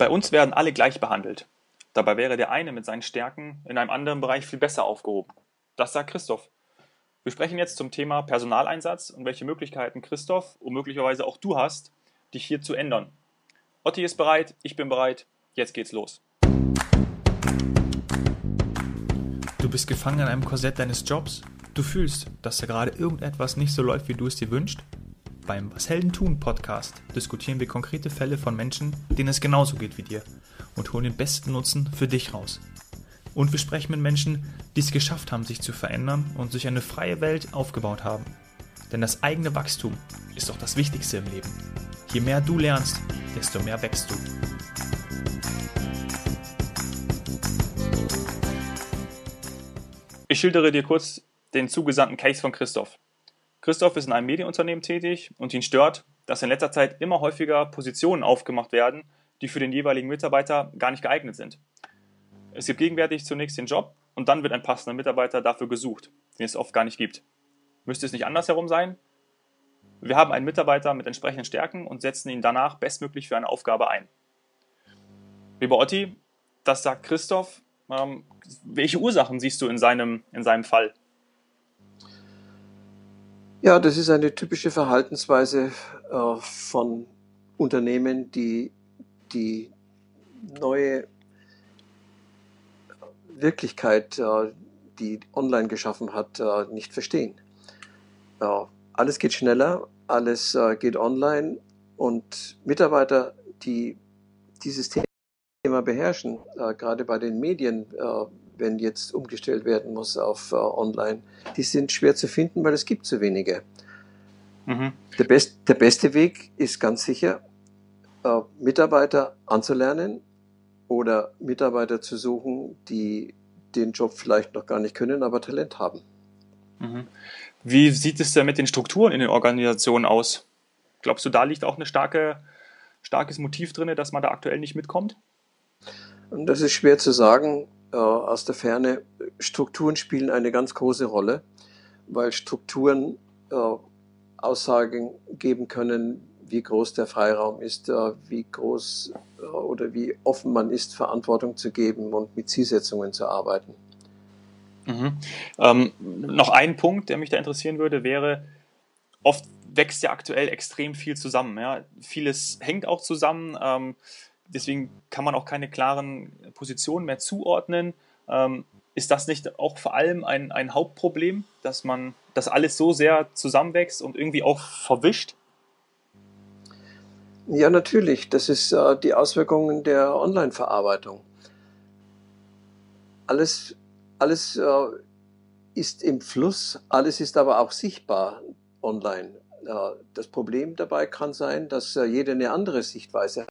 Bei uns werden alle gleich behandelt. Dabei wäre der eine mit seinen Stärken in einem anderen Bereich viel besser aufgehoben. Das sagt Christoph. Wir sprechen jetzt zum Thema Personaleinsatz und welche Möglichkeiten Christoph und möglicherweise auch du hast, dich hier zu ändern. Otti ist bereit, ich bin bereit, jetzt geht's los. Du bist gefangen in einem Korsett deines Jobs. Du fühlst, dass da gerade irgendetwas nicht so läuft, wie du es dir wünschst. Beim Was Helden tun Podcast diskutieren wir konkrete Fälle von Menschen, denen es genauso geht wie dir und holen den besten Nutzen für dich raus. Und wir sprechen mit Menschen, die es geschafft haben, sich zu verändern und sich eine freie Welt aufgebaut haben. Denn das eigene Wachstum ist doch das Wichtigste im Leben. Je mehr du lernst, desto mehr wächst du. Ich schildere dir kurz den zugesandten Case von Christoph. Christoph ist in einem Medienunternehmen tätig und ihn stört, dass in letzter Zeit immer häufiger Positionen aufgemacht werden, die für den jeweiligen Mitarbeiter gar nicht geeignet sind. Es gibt gegenwärtig zunächst den Job und dann wird ein passender Mitarbeiter dafür gesucht, den es oft gar nicht gibt. Müsste es nicht andersherum sein? Wir haben einen Mitarbeiter mit entsprechenden Stärken und setzen ihn danach bestmöglich für eine Aufgabe ein. Lieber Otti, das sagt Christoph ähm, welche Ursachen siehst du in seinem, in seinem Fall? Ja, das ist eine typische Verhaltensweise äh, von Unternehmen, die die neue Wirklichkeit, äh, die online geschaffen hat, äh, nicht verstehen. alles geht schneller, alles äh, geht online und Mitarbeiter, die dieses Thema beherrschen, äh, gerade bei den Medien, äh, wenn jetzt umgestellt werden muss auf äh, online, die sind schwer zu finden, weil es gibt zu wenige. Mhm. Der, best, der beste Weg ist ganz sicher, äh, Mitarbeiter anzulernen oder Mitarbeiter zu suchen, die den Job vielleicht noch gar nicht können, aber Talent haben. Mhm. Wie sieht es denn mit den Strukturen in den Organisationen aus? Glaubst du, da liegt auch ein starke, starkes Motiv drin, dass man da aktuell nicht mitkommt? Das ist schwer zu sagen äh, aus der Ferne. Strukturen spielen eine ganz große Rolle, weil Strukturen äh, Aussagen geben können, wie groß der Freiraum ist, äh, wie groß äh, oder wie offen man ist, Verantwortung zu geben und mit Zielsetzungen zu arbeiten. Mhm. Ähm, noch ein Punkt, der mich da interessieren würde, wäre, oft wächst ja aktuell extrem viel zusammen. Ja? Vieles hängt auch zusammen. Ähm, deswegen kann man auch keine klaren Positionen mehr zuordnen. Ähm, ist das nicht auch vor allem ein, ein Hauptproblem, dass man, dass alles so sehr zusammenwächst und irgendwie auch verwischt? Ja, natürlich. Das ist äh, die Auswirkungen der Online-Verarbeitung. Alles, alles äh, ist im Fluss, alles ist aber auch sichtbar online. Äh, das Problem dabei kann sein, dass äh, jeder eine andere Sichtweise hat,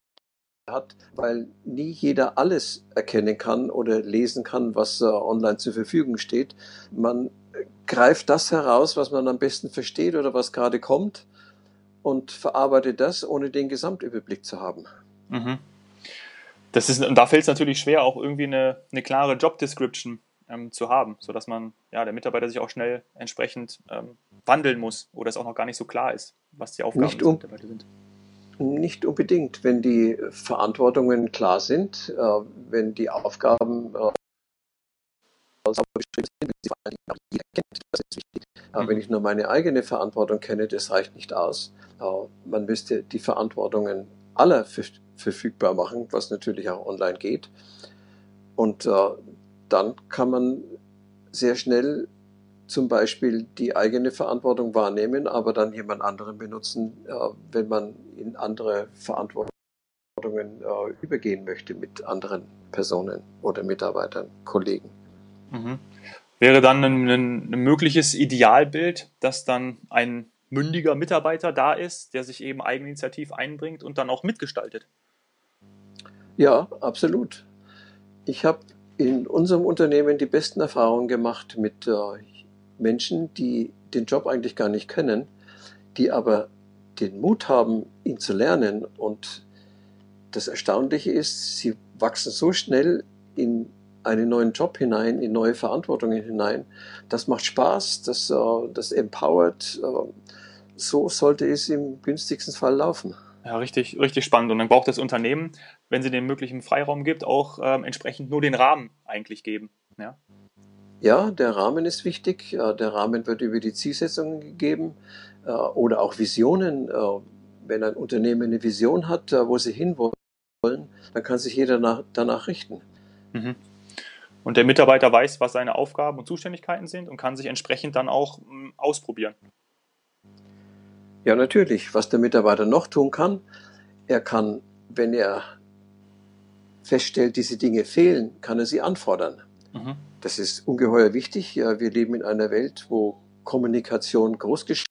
weil nie jeder alles erkennen kann oder lesen kann, was äh, online zur Verfügung steht. Man greift das heraus, was man am besten versteht oder was gerade kommt und verarbeitet das, ohne den Gesamtüberblick zu haben. Mhm. Das ist, und da fällt es natürlich schwer, auch irgendwie eine, eine klare Job Description ähm, zu haben, sodass man, ja, der Mitarbeiter sich auch schnell entsprechend ähm, wandeln muss oder es auch noch gar nicht so klar ist, was die Aufgaben nicht um, sind. Nicht unbedingt. Wenn die Verantwortungen klar sind, äh, wenn die Aufgaben äh, beschrieben sind, sie vor allem auch jeder kennt, das ist wichtig. Aber wenn mhm. ich nur meine eigene Verantwortung kenne, das reicht nicht aus. Äh, man müsste die Verantwortungen aller verfügbar machen, was natürlich auch online geht. Und dann kann man sehr schnell zum Beispiel die eigene Verantwortung wahrnehmen, aber dann jemand anderen benutzen, äh, wenn man in andere Verantwortungen äh, übergehen möchte mit anderen Personen oder Mitarbeitern, Kollegen. Mhm. Wäre dann ein, ein, ein mögliches Idealbild, dass dann ein mündiger Mitarbeiter da ist, der sich eben eigeninitiativ einbringt und dann auch mitgestaltet? Ja, absolut. Ich habe in unserem Unternehmen die besten Erfahrungen gemacht mit äh, Menschen, die den Job eigentlich gar nicht können, die aber den Mut haben, ihn zu lernen. Und das Erstaunliche ist, sie wachsen so schnell in einen neuen Job hinein, in neue Verantwortungen hinein. Das macht Spaß, das, äh, das empowert. Äh, so sollte es im günstigsten Fall laufen. Ja, richtig, richtig spannend. Und dann braucht das Unternehmen wenn sie den möglichen Freiraum gibt, auch ähm, entsprechend nur den Rahmen eigentlich geben. Ja? Ja, der Rahmen ist wichtig. Der Rahmen wird über die Zielsetzungen gegeben äh, oder auch Visionen. Äh, wenn ein Unternehmen eine Vision hat, äh, wo sie hinwollen, dann kann sich jeder nach, danach richten. Mhm. Und der Mitarbeiter weiß, was seine Aufgaben und Zuständigkeiten sind und kann sich entsprechend dann auch m, ausprobieren. Ja, natürlich. Was der Mitarbeiter noch tun kann, er kann, wenn er feststellt, diese Dinge fehlen, kann er sie anfordern. Mhm. Das ist ungeheuer wichtig. Wir leben in einer Welt, wo Kommunikation großgeschrieben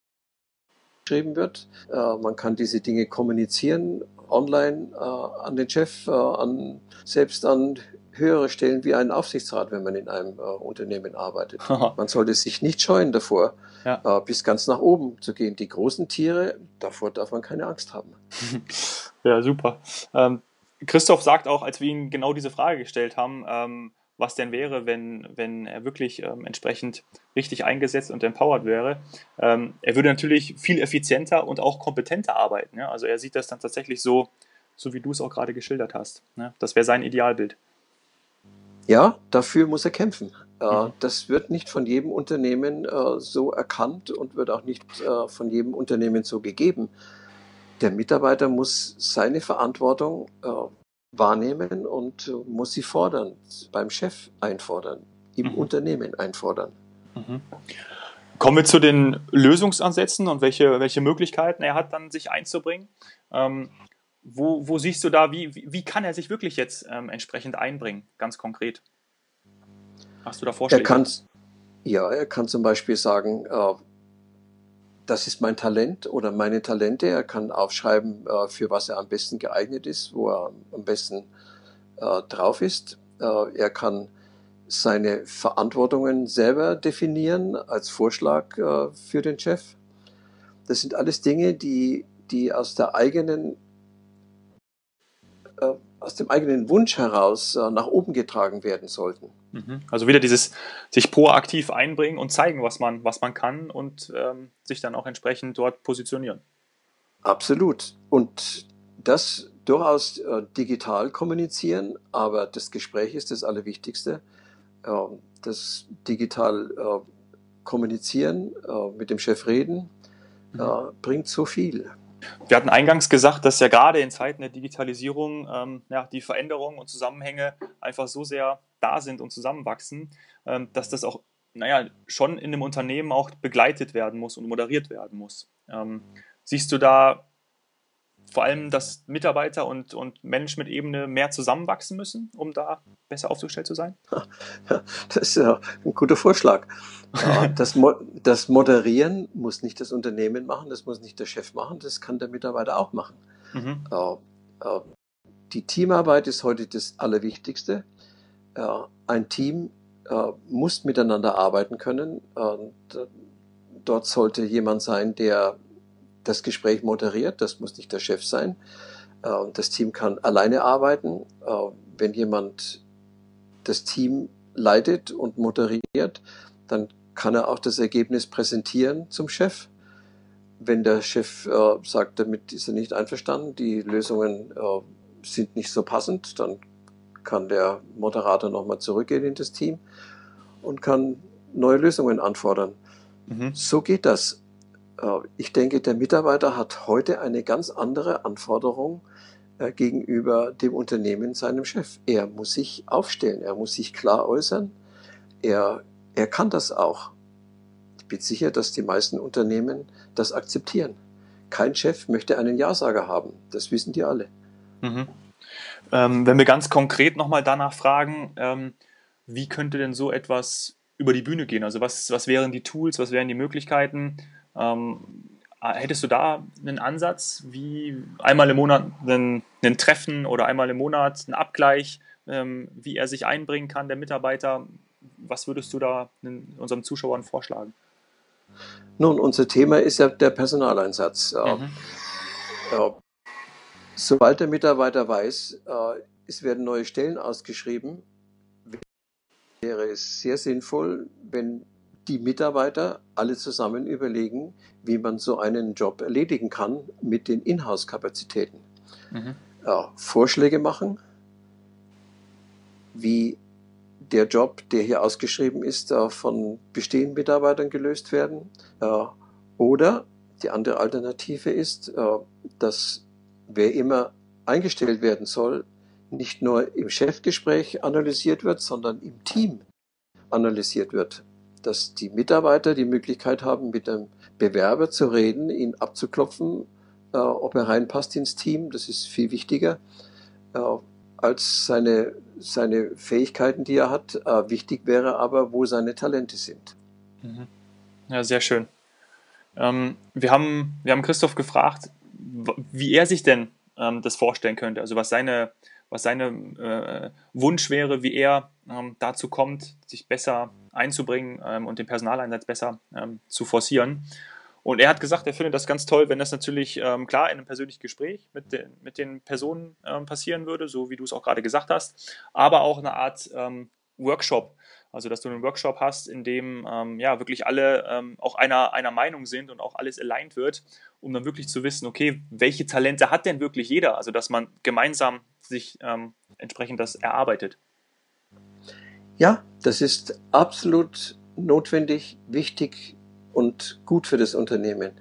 wird. Äh, man kann diese Dinge kommunizieren online äh, an den Chef, äh, an, selbst an höhere Stellen wie einen Aufsichtsrat, wenn man in einem Unternehmen arbeitet. man sollte sich nicht scheuen davor, ja. bis ganz nach oben zu gehen. Die großen Tiere, davor darf man keine Angst haben. Ja, super. Ähm, Christoph sagt auch, als wir ihn genau diese Frage gestellt haben, ähm, was denn wäre, wenn, wenn er wirklich ähm, entsprechend richtig eingesetzt und empowered wäre. Ähm, er würde natürlich viel effizienter und auch kompetenter arbeiten. Ja? Also er sieht das dann tatsächlich so, so wie du es auch gerade geschildert hast. Ne? Das wäre sein Idealbild. Ja, dafür muss er kämpfen. Äh, mhm. Das wird nicht von jedem Unternehmen äh, so erkannt und wird auch nicht äh, von jedem Unternehmen so gegeben. Der Mitarbeiter muss seine Verantwortung wahrnehmen und muss sie fordern, beim Chef einfordern, im mhm. Unternehmen einfordern. Mhm. Kommen wir zu den Lösungsansätzen und welche, welche Möglichkeiten er hat, dann sich einzubringen. Ähm, wo, wo siehst du da, wie, wie, wie kann er sich wirklich jetzt ähm, entsprechend einbringen, ganz konkret? Hast du da Vorschläge? Er kann, ja, er kann zum Beispiel sagen, äh, das ist mein Talent oder meine Talente. Er kann aufschreiben, äh, für was er am besten geeignet ist, wo er am besten äh, drauf ist. Äh, er kann seine Verantwortungen selber definieren als Vorschlag für den Chef. Das sind alles Dinge, die, die aus der eigenen aus dem eigenen Wunsch heraus äh, nach oben getragen werden sollten. Mhm. Also wieder dieses sich proaktiv einbringen und zeigen, was man, was man kann und ähm, sich dann auch entsprechend dort positionieren. Absolut. Und das durchaus äh, digital kommunizieren, aber das Gespräch ist das Allerwichtigste. Äh, das digital äh, kommunizieren, äh, mit dem Chef reden, mhm. Äh, bringt so viel. Wir hatten eingangs gesagt, dass ja gerade in Zeiten der Digitalisierung ähm, ja, die Veränderungen und Zusammenhänge einfach so sehr da sind und zusammenwachsen, ähm, dass das auch naja, schon in einem Unternehmen auch begleitet werden muss und moderiert werden muss. Ähm, siehst du da vor allem, dass Mitarbeiter und, und Management-Ebene mehr zusammenwachsen müssen, um da besser aufgestellt zu sein? Ja, das ist ja ein guter Vorschlag. Das, Mo das Moderieren muss nicht das Unternehmen machen, das muss nicht der Chef machen, das kann der Mitarbeiter auch machen. Mhm. Die Teamarbeit ist heute das Allerwichtigste. Ein Team muss miteinander arbeiten können. Dort sollte jemand sein, der das Gespräch moderiert. Das muss nicht der Chef sein. Das Team kann alleine arbeiten. Wenn jemand das Team leitet und moderiert, dann kann er auch das Ergebnis präsentieren zum Chef. Wenn der Chef äh, sagt, damit ist er nicht einverstanden, die Lösungen äh, sind nicht so passend, dann kann der Moderator nochmal zurückgehen in das Team und kann neue Lösungen anfordern. Mhm. So geht das. Äh, ich denke, der Mitarbeiter hat heute eine ganz andere Anforderung äh, gegenüber dem Unternehmen, seinem Chef. Er muss sich aufstellen, er muss sich klar äußern, er, er kann das auch. Ich bin sicher, dass die meisten Unternehmen das akzeptieren. Kein Chef möchte einen Ja-Sager haben, das wissen die alle. Mhm. Ähm, wenn wir ganz konkret nochmal danach fragen, ähm, wie könnte denn so etwas über die Bühne gehen? Also was, was wären die Tools, was wären die Möglichkeiten? Ähm, hättest du da einen Ansatz, wie einmal im Monat ein, ein Treffen oder einmal im Monat ein Abgleich, ähm, wie er sich einbringen kann, der Mitarbeiter? Was würdest du da unseren Zuschauern vorschlagen? Nun, unser Thema ist ja der Personaleinsatz. Mhm. Äh, sobald der Mitarbeiter weiß, äh, es werden neue Stellen ausgeschrieben, wäre es sehr sinnvoll, wenn die Mitarbeiter alle zusammen überlegen, wie man so einen Job erledigen kann mit den Inhouse-Kapazitäten. Mhm. ja, Vorschläge machen, wie der Job, der hier ausgeschrieben ist, von bestehenden Mitarbeitern gelöst werden. Oder die andere Alternative ist, dass wer immer eingestellt werden soll, nicht nur im Chefgespräch analysiert wird, sondern im Team analysiert wird. Dass die Mitarbeiter die Möglichkeit haben, mit dem Bewerber zu reden, ihn abzuklopfen, äh, ob er reinpasst ins Team. Das ist viel wichtiger äh, als seine, seine Fähigkeiten, die er hat. Äh, wichtig wäre aber, wo seine Talente sind. Mhm. Ja, sehr schön. Ähm, wir, haben, wir haben Christoph gefragt, wie er sich denn ähm, das vorstellen könnte. Also was seine, was seine äh, Wunsch wäre, wie er ähm, dazu kommt, sich besser einzubringen ähm, und den Personaleinsatz besser ähm, zu forcieren. Und er hat gesagt, er findet das ganz toll, wenn das natürlich ähm, klar in einem persönlichen Gespräch mit den, mit den Personen ähm, passieren würde, so wie du es auch gerade gesagt hast, aber auch eine Art Workshop. Also, dass du einen Workshop hast, in dem ähm, ja wirklich alle ähm, auch einer, einer Meinung sind und auch alles aligned wird, um dann wirklich zu wissen, okay, welche Talente hat denn wirklich jeder? Also, dass man gemeinsam sich ähm, entsprechend das erarbeitet. Ja, das ist absolut notwendig, wichtig und gut für das Unternehmen.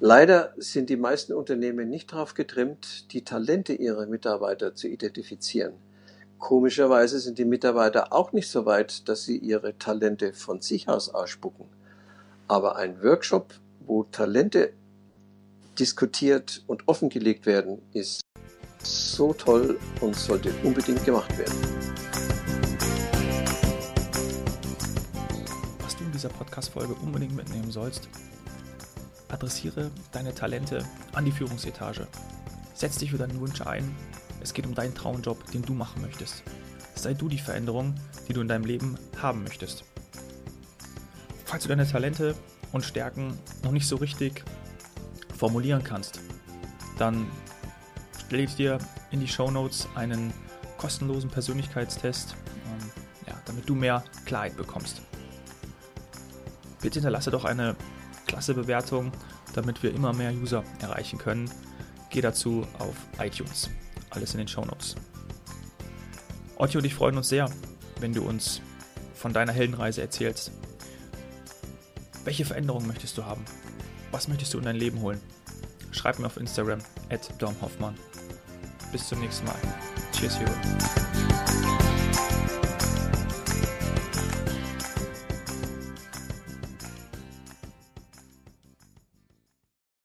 Leider sind die meisten Unternehmen nicht darauf getrimmt, die Talente ihrer Mitarbeiter zu identifizieren. Komischerweise sind die Mitarbeiter auch nicht so weit, dass sie ihre Talente von sich aus ausspucken. Aber ein Workshop, wo Talente diskutiert und offengelegt werden, ist so toll und sollte unbedingt gemacht werden. Dieser Podcast-Folge unbedingt mitnehmen sollst, adressiere deine Talente an die Führungsetage. Setz dich für deinen Wunsch ein. Es geht um deinen Traumjob, den du machen möchtest. Sei du die Veränderung, die du in deinem Leben haben möchtest. Falls du deine Talente und Stärken noch nicht so richtig formulieren kannst, dann stelle ich dir in die Show Notes einen kostenlosen Persönlichkeitstest, ähm, ja, damit du mehr Klarheit bekommst. Bitte hinterlasse doch eine klasse Bewertung, damit wir immer mehr User erreichen können. Geh dazu auf iTunes. Alles in den Show Notes. Otto und ich freuen uns sehr, wenn du uns von deiner Heldenreise erzählst. Welche Veränderungen möchtest du haben? Was möchtest du in dein Leben holen? Schreib mir auf Instagram at. Bis zum nächsten Mal. Cheers, Hero.